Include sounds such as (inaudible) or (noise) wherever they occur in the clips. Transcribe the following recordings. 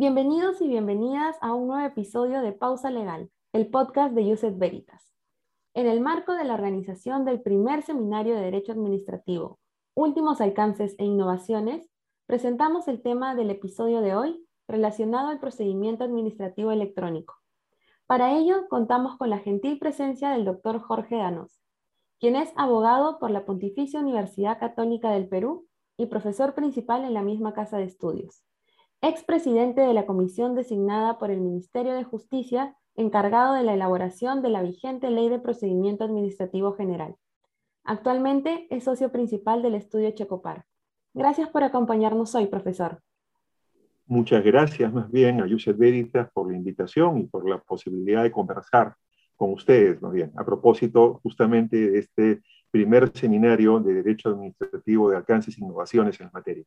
Bienvenidos y bienvenidas a un nuevo episodio de Pausa Legal, el podcast de Yuset Veritas. En el marco de la organización del primer seminario de Derecho Administrativo, Últimos Alcances e Innovaciones, presentamos el tema del episodio de hoy relacionado al procedimiento administrativo electrónico. Para ello, contamos con la gentil presencia del doctor Jorge Danos, quien es abogado por la Pontificia Universidad Católica del Perú y profesor principal en la misma casa de estudios expresidente de la comisión designada por el Ministerio de Justicia encargado de la elaboración de la vigente Ley de Procedimiento Administrativo General. Actualmente es socio principal del estudio Checopar. Gracias por acompañarnos hoy, profesor. Muchas gracias más bien a Yusef Veritas por la invitación y por la posibilidad de conversar con ustedes, más bien, a propósito justamente de este primer seminario de Derecho Administrativo de Alcances e Innovaciones en la materia.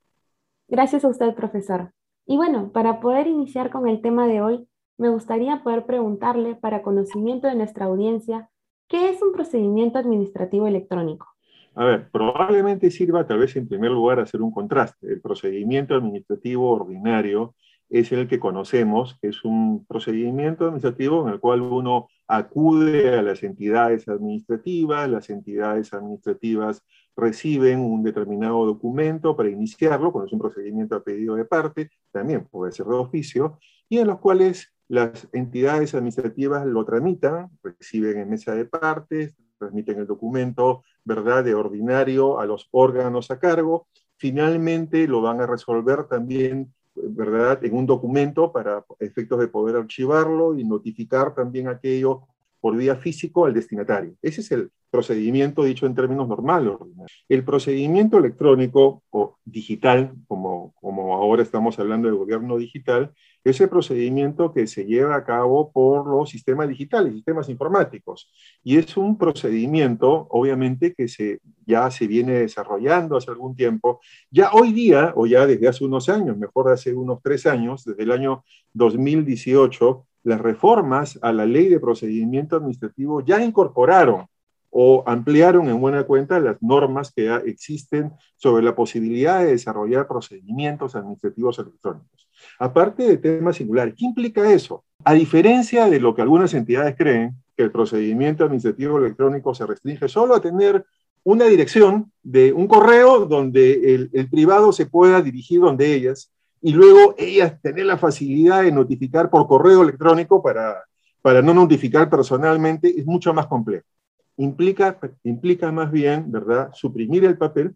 Gracias a usted, profesor. Y bueno, para poder iniciar con el tema de hoy, me gustaría poder preguntarle, para conocimiento de nuestra audiencia, ¿qué es un procedimiento administrativo electrónico? A ver, probablemente sirva tal vez en primer lugar hacer un contraste. El procedimiento administrativo ordinario es el que conocemos, es un procedimiento administrativo en el cual uno acude a las entidades administrativas, las entidades administrativas reciben un determinado documento para iniciarlo, cuando es un procedimiento a pedido de parte, también puede ser de oficio, y en los cuales las entidades administrativas lo tramitan, reciben en mesa de partes, transmiten el documento, ¿verdad?, de ordinario a los órganos a cargo, finalmente lo van a resolver también ¿verdad? En un documento para efectos de poder archivarlo y notificar también aquello por vía físico al destinatario. Ese es el procedimiento dicho en términos normales. El procedimiento electrónico o digital, como, como ahora estamos hablando de gobierno digital, es el procedimiento que se lleva a cabo por los sistemas digitales, sistemas informáticos. Y es un procedimiento, obviamente, que se, ya se viene desarrollando hace algún tiempo. Ya hoy día, o ya desde hace unos años, mejor hace unos tres años, desde el año 2018, las reformas a la ley de procedimiento administrativo ya incorporaron o ampliaron en buena cuenta las normas que existen sobre la posibilidad de desarrollar procedimientos administrativos electrónicos. Aparte de temas singulares, ¿qué implica eso? A diferencia de lo que algunas entidades creen, que el procedimiento administrativo electrónico se restringe solo a tener una dirección de un correo donde el, privado se pueda dirigir donde ellas y luego ellas tener la facilidad de notificar por correo electrónico para, para no notificar personalmente, es mucho más complejo implica, implica más bien, ¿verdad?, suprimir el papel,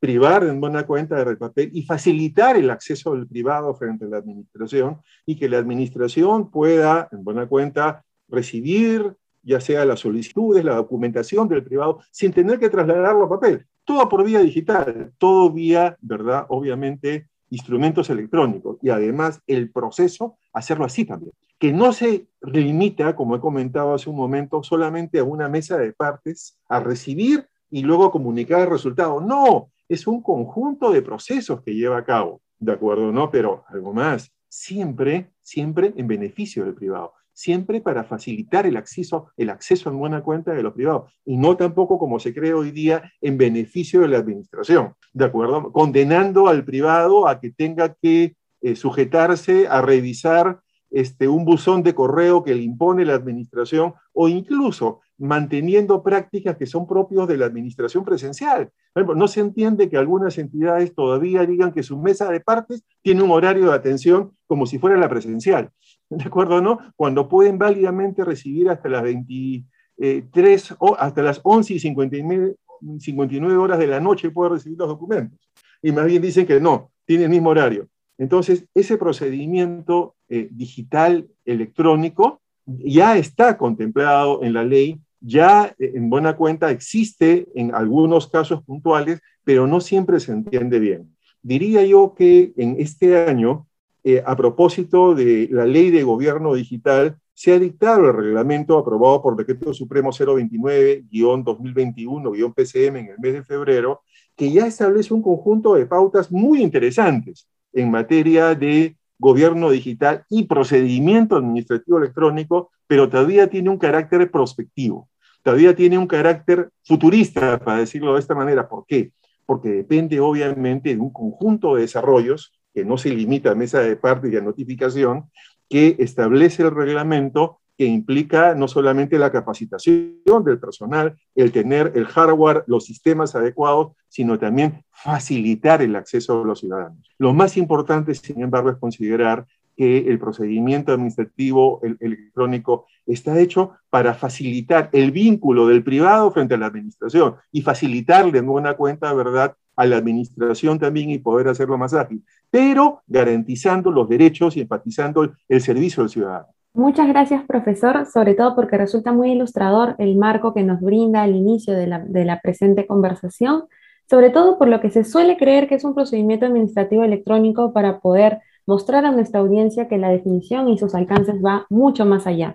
privar en buena cuenta del papel y facilitar el acceso del privado frente a la administración y que la administración pueda, en buena cuenta, recibir ya sea las solicitudes, la documentación del privado, sin tener que trasladarlo a papel. Todo por vía digital, todo vía, ¿verdad? Obviamente, instrumentos electrónicos. Y además el proceso, hacerlo así también que no se limita, como he comentado hace un momento, solamente a una mesa de partes, a recibir y luego comunicar el resultado. No, es un conjunto de procesos que lleva a cabo, ¿de acuerdo? No, pero algo más, siempre, siempre en beneficio del privado, siempre para facilitar el acceso, el acceso en buena cuenta de los privados, y no tampoco como se cree hoy día en beneficio de la administración, ¿de acuerdo? Condenando al privado a que tenga que eh, sujetarse a revisar este, un buzón de correo que le impone la administración o incluso manteniendo prácticas que son propios de la administración presencial. No se entiende que algunas entidades todavía digan que su mesa de partes tiene un horario de atención como si fuera la presencial. ¿De acuerdo? ¿No? Cuando pueden válidamente recibir hasta las 23 o hasta las 11 y 59, 59 horas de la noche puede recibir los documentos. Y más bien dicen que no, tiene el mismo horario. Entonces, ese procedimiento eh, digital electrónico ya está contemplado en la ley, ya eh, en buena cuenta existe en algunos casos puntuales, pero no siempre se entiende bien. Diría yo que en este año, eh, a propósito de la ley de gobierno digital, se ha dictado el reglamento aprobado por Decreto Supremo 029-2021-PCM en el mes de febrero, que ya establece un conjunto de pautas muy interesantes en materia de gobierno digital y procedimiento administrativo electrónico, pero todavía tiene un carácter prospectivo, todavía tiene un carácter futurista, para decirlo de esta manera. ¿Por qué? Porque depende obviamente de un conjunto de desarrollos que no se limita a mesa de parte y a notificación, que establece el reglamento que implica no solamente la capacitación del personal, el tener el hardware, los sistemas adecuados, sino también facilitar el acceso a los ciudadanos. Lo más importante, sin embargo, es considerar que el procedimiento administrativo electrónico está hecho para facilitar el vínculo del privado frente a la administración y facilitarle en buena cuenta, ¿verdad?, a la administración también y poder hacerlo más ágil, pero garantizando los derechos y enfatizando el servicio al ciudadano. Muchas gracias, profesor, sobre todo porque resulta muy ilustrador el marco que nos brinda al inicio de la, presente conversación, sobre todo por lo que se suele creer que es un procedimiento administrativo electrónico para poder mostrar a nuestra audiencia que la definición y sus alcances va mucho más allá.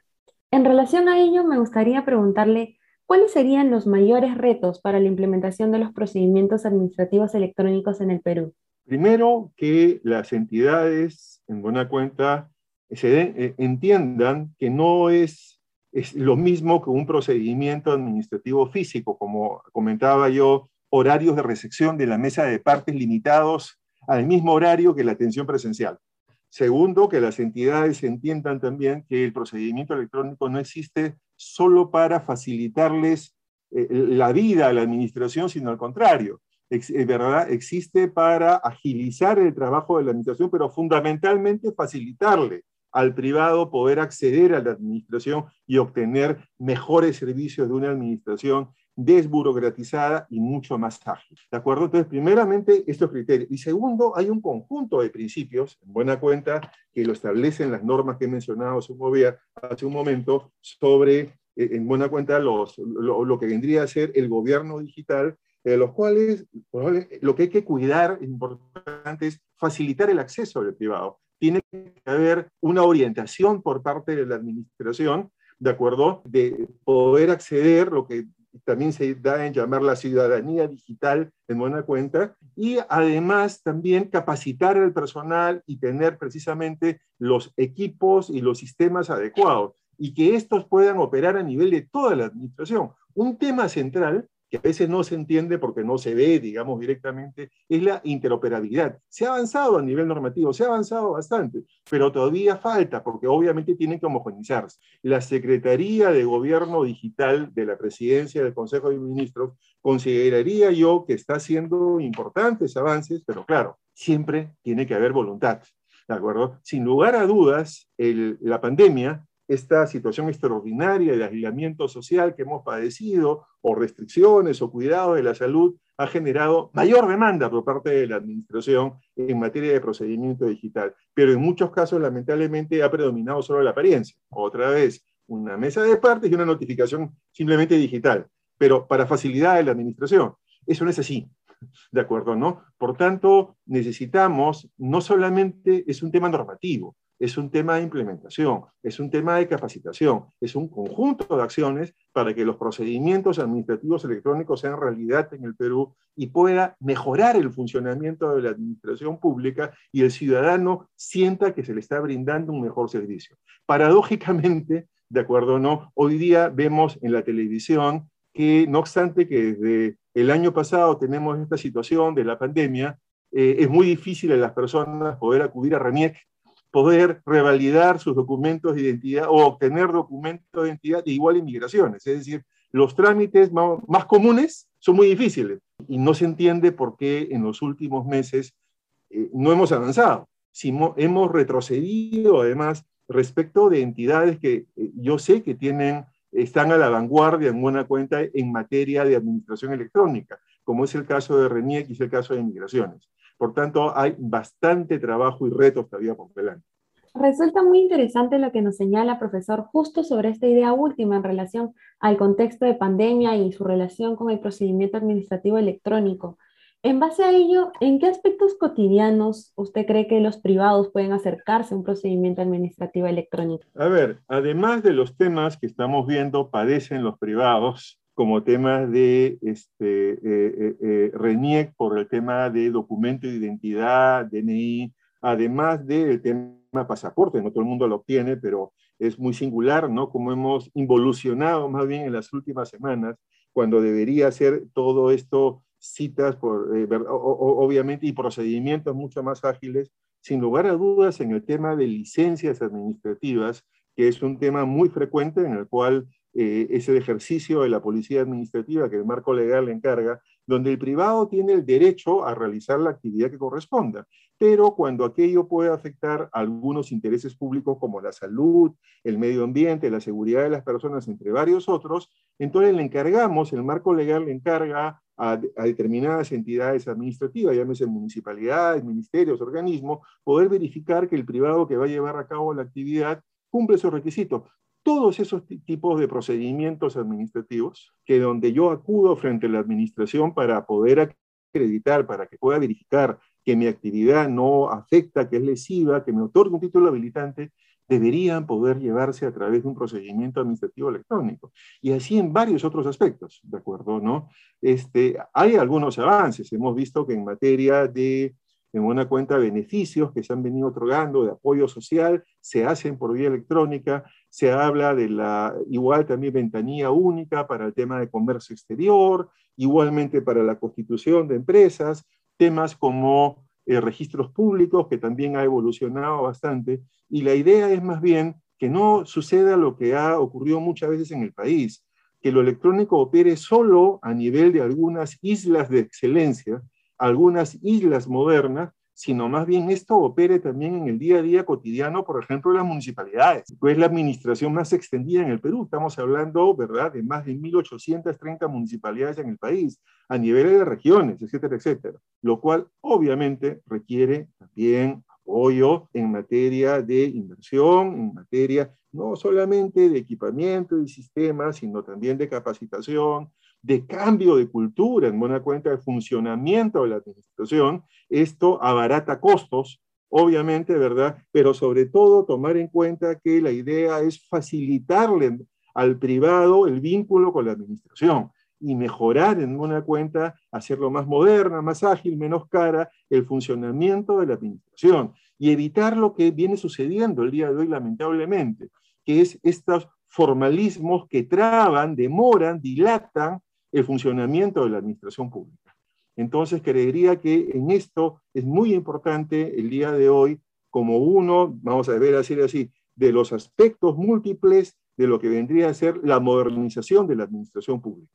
En relación a ello, me gustaría preguntarle cuáles serían los mayores retos para la implementación de los procedimientos administrativos electrónicos en el Perú. Primero, que las entidades, en buena cuenta, se eh, entiendan que no es, es lo mismo que un procedimiento administrativo físico, como comentaba yo, horarios de recepción de la mesa de partes limitados al mismo horario que la atención presencial. Segundo, que las entidades entiendan también que el procedimiento electrónico no existe solo para facilitarles eh, la vida a la administración, sino al contrario. ¿verdad? Existe para agilizar el trabajo de la administración, pero fundamentalmente facilitarle al privado poder acceder a la administración y obtener mejores servicios de una administración desburocratizada y mucho más ágil. ¿De acuerdo? Entonces, primeramente, estos criterios. Y segundo, hay un conjunto de principios, en buena cuenta, que lo establecen las normas que he mencionado hace un momento, sobre, eh, en buena cuenta, los, lo, que vendría a ser el gobierno digital, de los cuales lo que hay que cuidar, importante, es facilitar el acceso al privado tiene que haber una orientación por parte de la administración, ¿de acuerdo? De poder acceder, lo que también se da en llamar la ciudadanía digital en buena cuenta, y además también capacitar al personal y tener precisamente los equipos y los sistemas adecuados, y que estos puedan operar a nivel de toda la administración. Un tema central que a veces no se entiende porque no se ve, digamos, directamente, es la interoperabilidad. Se ha avanzado a nivel normativo, se ha avanzado bastante, pero todavía falta porque obviamente tienen que homogenizarse. La Secretaría de Gobierno Digital de la Presidencia del Consejo de Ministros consideraría yo que está haciendo importantes avances, pero claro, siempre tiene que haber voluntad. ¿De acuerdo? Sin lugar a dudas, la pandemia esta situación extraordinaria de aislamiento social que hemos padecido, o restricciones o cuidado de la salud, ha generado mayor demanda por parte de la administración en materia de procedimiento digital. Pero en muchos casos, lamentablemente, ha predominado solo la apariencia. Otra vez, una mesa de partes y una notificación simplemente digital, pero para facilidad de la administración. Eso no es así. ¿De acuerdo? ¿No? Por tanto, necesitamos, no solamente es un tema normativo, es un tema de implementación, es un tema de capacitación, es un conjunto de acciones para que los procedimientos administrativos electrónicos sean realidad en el Perú y pueda mejorar el funcionamiento de la administración pública y el ciudadano sienta que se le está brindando un mejor servicio. Paradójicamente, de acuerdo o no, hoy día vemos en la televisión que no obstante que desde el año pasado tenemos esta situación de la pandemia, eh, es muy difícil a las personas poder acudir a RENIEC poder revalidar sus documentos de identidad o obtener documentos de identidad de igual inmigraciones. Es decir, los trámites más, comunes son muy difíciles y no se entiende por qué en los últimos meses eh, no hemos avanzado. Si hemos retrocedido además respecto de entidades que eh, yo sé que tienen, están a la vanguardia en buena cuenta en materia de administración electrónica, como es el caso de RENIEC y es el caso de migraciones. Por tanto, hay bastante trabajo y retos todavía por delante. Resulta muy interesante lo que nos señala, profesor, justo sobre esta idea última en relación al contexto de pandemia y su relación con el procedimiento administrativo electrónico. En base a ello, ¿en qué aspectos cotidianos usted cree que los privados pueden acercarse a un procedimiento administrativo electrónico? A ver, además de los temas que estamos viendo, padecen los privados, como temas de este, eh, eh, eh, RENIEC por el tema de documento de identidad, DNI, además del tema pasaporte, no todo el mundo lo obtiene, pero es muy singular, ¿no? Como hemos involucionado más bien en las últimas semanas, cuando debería ser todo esto citas, por, obviamente, y procedimientos mucho más ágiles, sin lugar a dudas, en el tema de licencias administrativas, que es un tema muy frecuente en el cual eh, es ejercicio de la policía administrativa que el marco legal le encarga, donde el privado tiene el derecho a realizar la actividad que corresponda, pero cuando aquello puede afectar algunos intereses públicos como la salud, el medio ambiente, la seguridad de las personas, entre varios otros, entonces le encargamos, el marco legal le encarga a, a, determinadas entidades administrativas, llámese municipalidades, ministerios, organismos, poder verificar que el privado que va a llevar a cabo la actividad cumple esos requisitos todos esos tipos de procedimientos administrativos que donde yo acudo frente a la administración para poder acreditar, para que pueda verificar que mi actividad no afecta, que es lesiva, que me otorgue un título habilitante, deberían poder llevarse a través de un procedimiento administrativo electrónico. Y así en varios otros aspectos, ¿de acuerdo? ¿no? Este, hay algunos avances. Hemos visto que en materia de en una cuenta beneficios que se han venido otorgando de apoyo social, se hacen por vía electrónica, se habla de la igual también ventanilla única para el tema de comercio exterior, igualmente para la constitución de empresas, temas como eh, registros públicos, que también ha evolucionado bastante, y la idea es más bien que no suceda lo que ha ocurrido muchas veces en el país, que lo electrónico opere solo a nivel de algunas islas de excelencia, algunas islas modernas, sino más bien esto opere también en el día a día cotidiano, por ejemplo, en las municipalidades, que es la administración más extendida en el Perú. Estamos hablando, ¿verdad?, de más de 1.830 municipalidades en el país, a nivel de regiones, etcétera, etcétera, lo cual obviamente requiere también apoyo en materia de inversión, en materia no solamente de equipamiento y sistemas, sino también de capacitación, de cambio de cultura, en buena cuenta de funcionamiento de la administración, esto abarata costos, obviamente, ¿verdad? Pero sobre todo tomar en cuenta que la idea es facilitarle al privado el vínculo con la administración y mejorar en buena cuenta, hacerlo más moderna, más ágil, menos cara, el funcionamiento de la administración y evitar lo que viene sucediendo el día de hoy lamentablemente, que es estos formalismos que traban, demoran, dilatan el funcionamiento de la administración pública. Entonces, creería que en esto es muy importante el día de hoy, como uno, vamos a ver así, así, de los aspectos múltiples de lo que vendría a ser la modernización de la administración pública.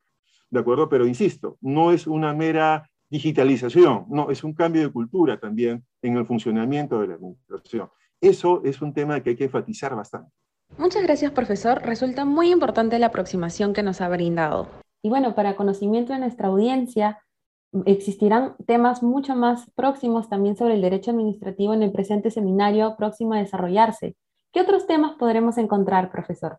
¿De acuerdo? Pero insisto, no es una mera digitalización, no, es un cambio de cultura también en el funcionamiento de la administración. Eso es un tema que hay que enfatizar bastante. Muchas gracias, profesor. Resulta muy importante la aproximación que nos ha brindado. Y bueno, para conocimiento de nuestra audiencia, existirán temas mucho más próximos también sobre el derecho administrativo en el presente seminario próximo a desarrollarse. ¿Qué otros temas podremos encontrar, profesor?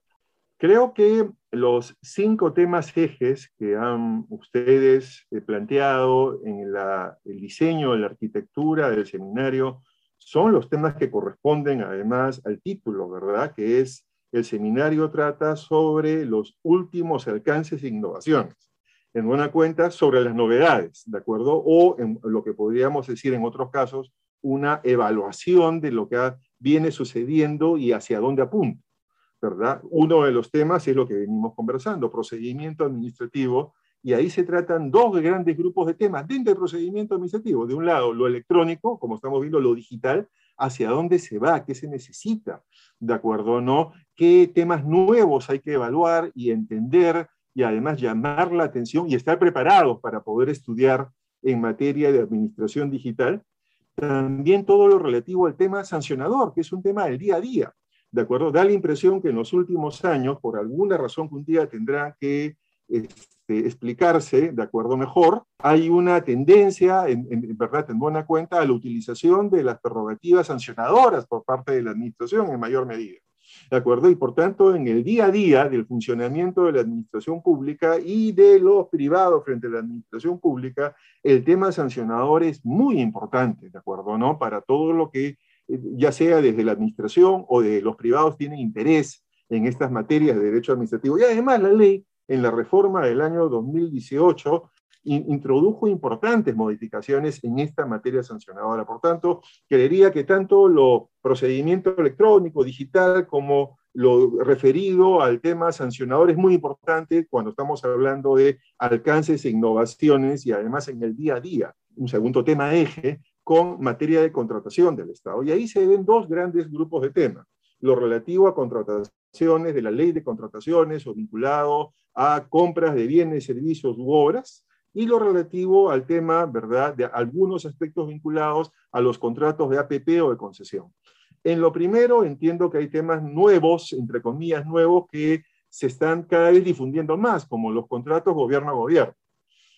Creo que los cinco temas ejes que han ustedes eh, planteado en el diseño la arquitectura del seminario son los temas que corresponden además al título, ¿verdad? Que es el seminario trata sobre los últimos alcances e innovaciones. En buena cuenta, sobre las novedades, ¿de acuerdo? O en lo que podríamos decir en otros casos, una evaluación de lo que viene sucediendo y hacia dónde apunta, ¿verdad? Uno de los temas es lo que venimos conversando, procedimiento administrativo, y ahí se tratan dos grandes grupos de temas dentro del procedimiento administrativo. De un lado, lo electrónico, como estamos viendo, lo digital, hacia dónde se va, qué se necesita, ¿de acuerdo? ¿No? ¿Qué temas nuevos hay que evaluar y entender y además llamar la atención y estar preparados para poder estudiar en materia de administración digital? También todo lo relativo al tema sancionador, que es un tema del día a día, ¿de acuerdo? Da la impresión que en los últimos años, por alguna razón que un día tendrá que este, explicarse, de acuerdo mejor, hay una tendencia, en, verdad, en buena cuenta, a la utilización de las prerrogativas sancionadoras por parte de la administración en mayor medida. ¿De acuerdo? Y por tanto, en el día a día del funcionamiento de la administración pública y de los privados frente a la administración pública, el tema sancionador es muy importante, ¿de acuerdo? ¿No? Para todo lo que, ya sea desde la administración o de los privados, tienen interés en estas materias de derecho administrativo. Y además la ley en la reforma del año 2018 introdujo importantes modificaciones en esta materia sancionadora. Por tanto, creería que tanto lo procedimiento electrónico, digital, como lo referido al tema sancionador es muy importante cuando estamos hablando de alcances e innovaciones y además en el día a día. Un segundo tema eje con materia de contratación del Estado. Y ahí se ven dos grandes grupos de temas. Lo relativo a contrataciones de la ley de contrataciones o vinculado a compras de bienes, servicios u obras, y lo relativo al tema, ¿verdad?, de algunos aspectos vinculados a los contratos de APP o de concesión. En lo primero, entiendo que hay temas nuevos, entre comillas, nuevos, que se están cada vez difundiendo más, como los contratos gobierno a gobierno,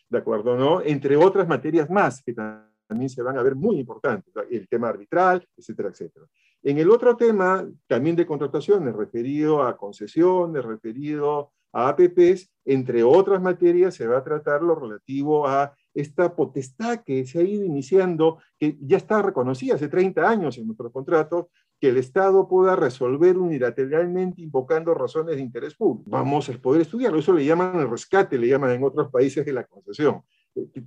¿de acuerdo? ¿no? Entre otras materias más que también se van a ver muy importantes, el tema arbitral, etcétera, etcétera. En el otro tema, también de contrataciones, referido a concesiones, referido a APPs, entre otras materias, se va a tratar lo relativo a esta potestad que se ha ido iniciando, que ya está reconocida hace 30 años en nuestros contratos, que el Estado pueda resolver unilateralmente invocando razones de interés público. Vamos a poder estudiarlo. Eso le llaman el rescate, le llaman en otros países de la concesión.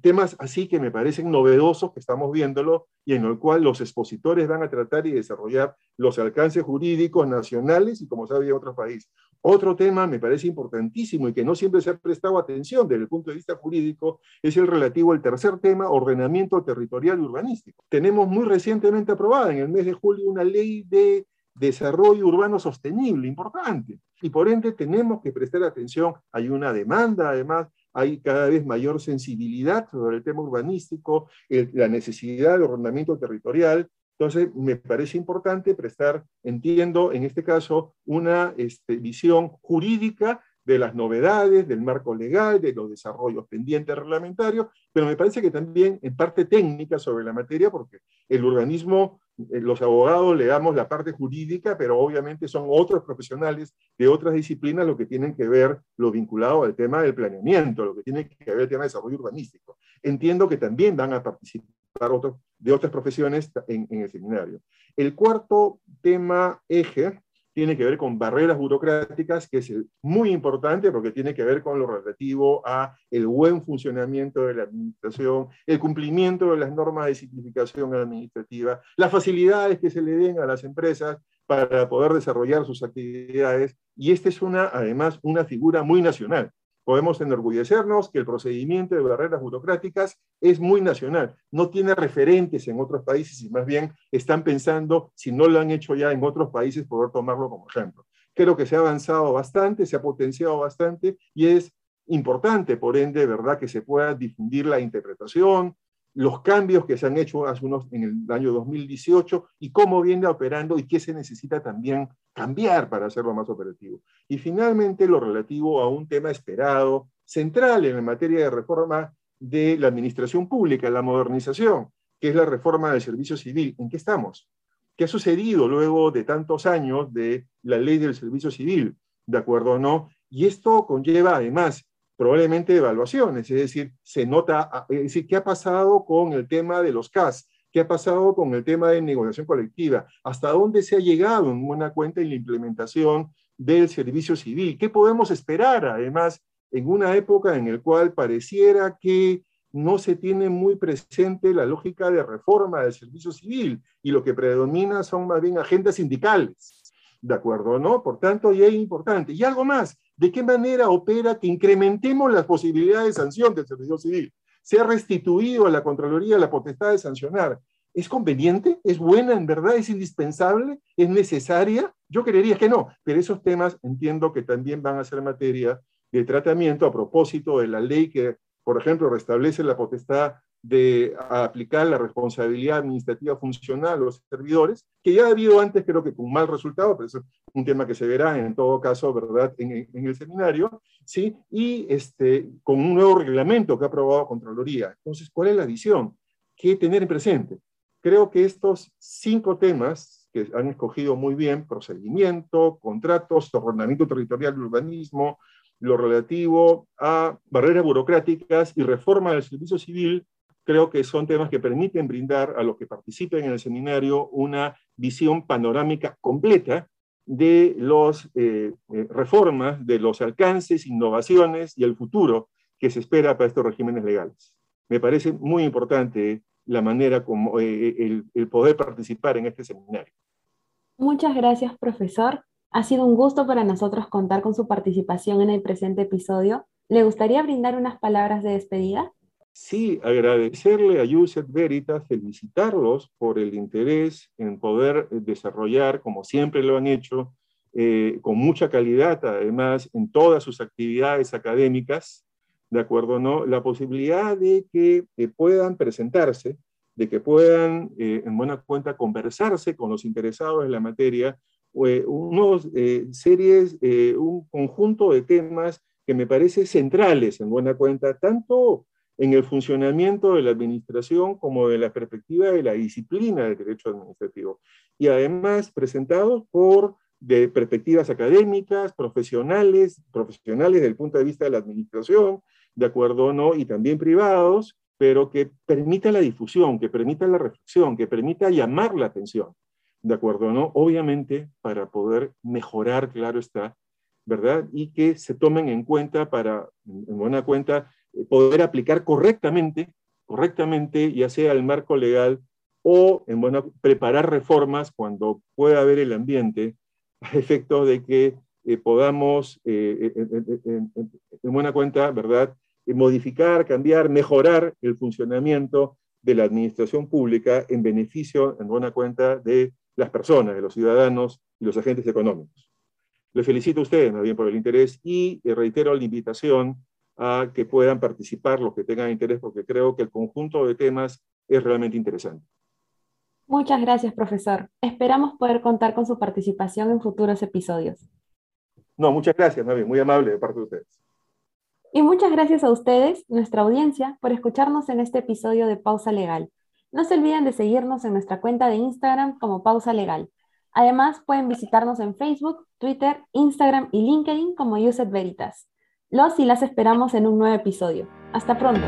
Temas así que me parecen novedosos que estamos viéndolo y en el cual los expositores van a tratar y desarrollar los alcances jurídicos nacionales y como sabe otros países. Otro tema me parece importantísimo y que no siempre se ha prestado atención desde el punto de vista jurídico es el relativo al tercer tema, ordenamiento territorial y urbanístico. Tenemos muy recientemente aprobada en el mes de julio una ley de desarrollo urbano sostenible, importante. Y por ende tenemos que prestar atención. Hay una demanda, además, hay cada vez mayor sensibilidad sobre el tema urbanístico, la necesidad de ordenamiento territorial. Entonces, me parece importante prestar, entiendo, en este caso, una este, visión jurídica de las novedades, del marco legal, de los desarrollos pendientes reglamentarios, pero me parece que también en parte técnica sobre la materia, porque el urbanismo, los abogados le damos la parte jurídica, pero obviamente son otros profesionales de otras disciplinas lo que tienen que ver lo vinculado al tema del planeamiento, lo que tiene que ver el tema de desarrollo urbanístico. Entiendo que también van a participar otros, de otras profesiones en el seminario. El cuarto tema eje tiene que ver con barreras burocráticas, que es muy importante porque tiene que ver con lo relativo a el buen funcionamiento de la administración, el cumplimiento de las normas de simplificación administrativa, las facilidades que se le den a las empresas para poder desarrollar sus actividades. Y esta es una, además, una figura muy nacional podemos enorgullecernos que el procedimiento de barreras burocráticas es muy nacional, no tiene referentes en otros países y más bien están pensando, si no lo han hecho ya en otros países, poder tomarlo como ejemplo. Creo que se ha avanzado bastante, se ha potenciado bastante y es importante, por ende, ¿verdad?, que se pueda difundir la interpretación, los cambios que se han hecho hace unos, en el año 2018 y cómo viene operando y qué se necesita también cambiar para hacerlo más operativo. Y finalmente lo relativo a un tema esperado, central en materia de reforma de la administración pública, la modernización, que es la reforma del servicio civil. ¿En qué estamos? ¿Qué ha sucedido luego de tantos años de la ley del servicio civil? ¿De acuerdo o no? Y esto conlleva además probablemente evaluaciones, es decir, se nota, ah, es decir, ¿qué ha pasado con el tema de los CAS? ¿Qué ha pasado con el tema de negociación colectiva? ¿Hasta dónde se ha llegado en buena cuenta en la implementación del servicio civil? ¿Qué podemos esperar, además, en una época en la cual pareciera que no se tiene muy presente la lógica de reforma del servicio civil y lo que predomina son más bien agendas sindicales? ¿De acuerdo? ¿No? Por tanto, y es importante. Y algo más, ¿de qué manera opera que incrementemos las posibilidades de sanción del servicio civil? Se ha restituido a la Contraloría la potestad de sancionar. ¿Es conveniente? ¿Es buena en verdad? ¿Es indispensable? ¿Es necesaria? Yo creería que no, pero esos temas entiendo que también van a ser materia de tratamiento a propósito de la ley que, por ejemplo, restablece la potestad de aplicar la responsabilidad administrativa funcional a los servidores, que ya ha habido antes, creo que con mal resultado, pero es un tema que se verá en todo caso, ¿verdad?, en, en el seminario, ¿sí? Y este, con un nuevo reglamento que ha aprobado Contraloría. Entonces, ¿cuál es la visión? ¿Qué tener en presente? Creo que estos cinco temas que han escogido muy bien, procedimiento, contratos, ordenamiento territorial y urbanismo, lo relativo a barreras burocráticas y reforma del servicio civil, creo que son temas que permiten brindar a los que participen en el seminario una visión panorámica completa de las eh, eh, reformas, de los alcances, innovaciones y el futuro que se espera para estos regímenes legales. Me parece muy importante la manera como eh, el, el poder participar en este seminario. Muchas gracias, profesor. Ha sido un gusto para nosotros contar con su participación en el presente episodio. ¿Le gustaría brindar unas palabras de despedida? Sí agradecerle a Yuset Veritas, felicitarlos por el interés en poder desarrollar, como siempre lo han hecho, eh, con mucha calidad, además, en todas sus actividades académicas, ¿de acuerdo? ¿no? La posibilidad de que eh, puedan presentarse, de que puedan, eh, en buena cuenta, conversarse con los interesados en la materia, unos series, un conjunto de temas que me parece centrales, en buena cuenta, tanto en el funcionamiento de la administración como de la perspectiva de la disciplina del derecho administrativo. Y además presentados por de perspectivas académicas, profesionales, profesionales desde punto de vista de la administración, de acuerdo no, y también privados, pero que permita la difusión, que permita la reflexión, que permita llamar la atención, de acuerdo no, obviamente para poder mejorar, claro está, ¿verdad? Y que se tomen en cuenta para, en buena cuenta, poder aplicar correctamente, correctamente, ya sea el marco legal o en buena, preparar reformas cuando pueda haber el ambiente, (laughs) a efecto de que eh, podamos, eh, en, buena cuenta, ¿verdad?, modificar, cambiar, mejorar el funcionamiento de la administración pública en beneficio, en buena cuenta, de las personas, de los ciudadanos y los agentes económicos. Le felicito a ustedes, más bien, por el interés y eh, reitero la invitación a que puedan participar los que tengan interés, porque creo que el conjunto de temas es realmente interesante. Muchas gracias, profesor. Esperamos poder contar con su participación en futuros episodios. No, muchas gracias, Mavi, muy amable de parte de ustedes. Y muchas gracias a ustedes, nuestra audiencia, por escucharnos en este episodio de Pausa Legal. No se olviden de seguirnos en nuestra cuenta de Instagram como Pausa Legal. Además, pueden visitarnos en Facebook, Twitter, Instagram y LinkedIn como Uset Veritas. Los y las esperamos en un nuevo episodio. Hasta pronto.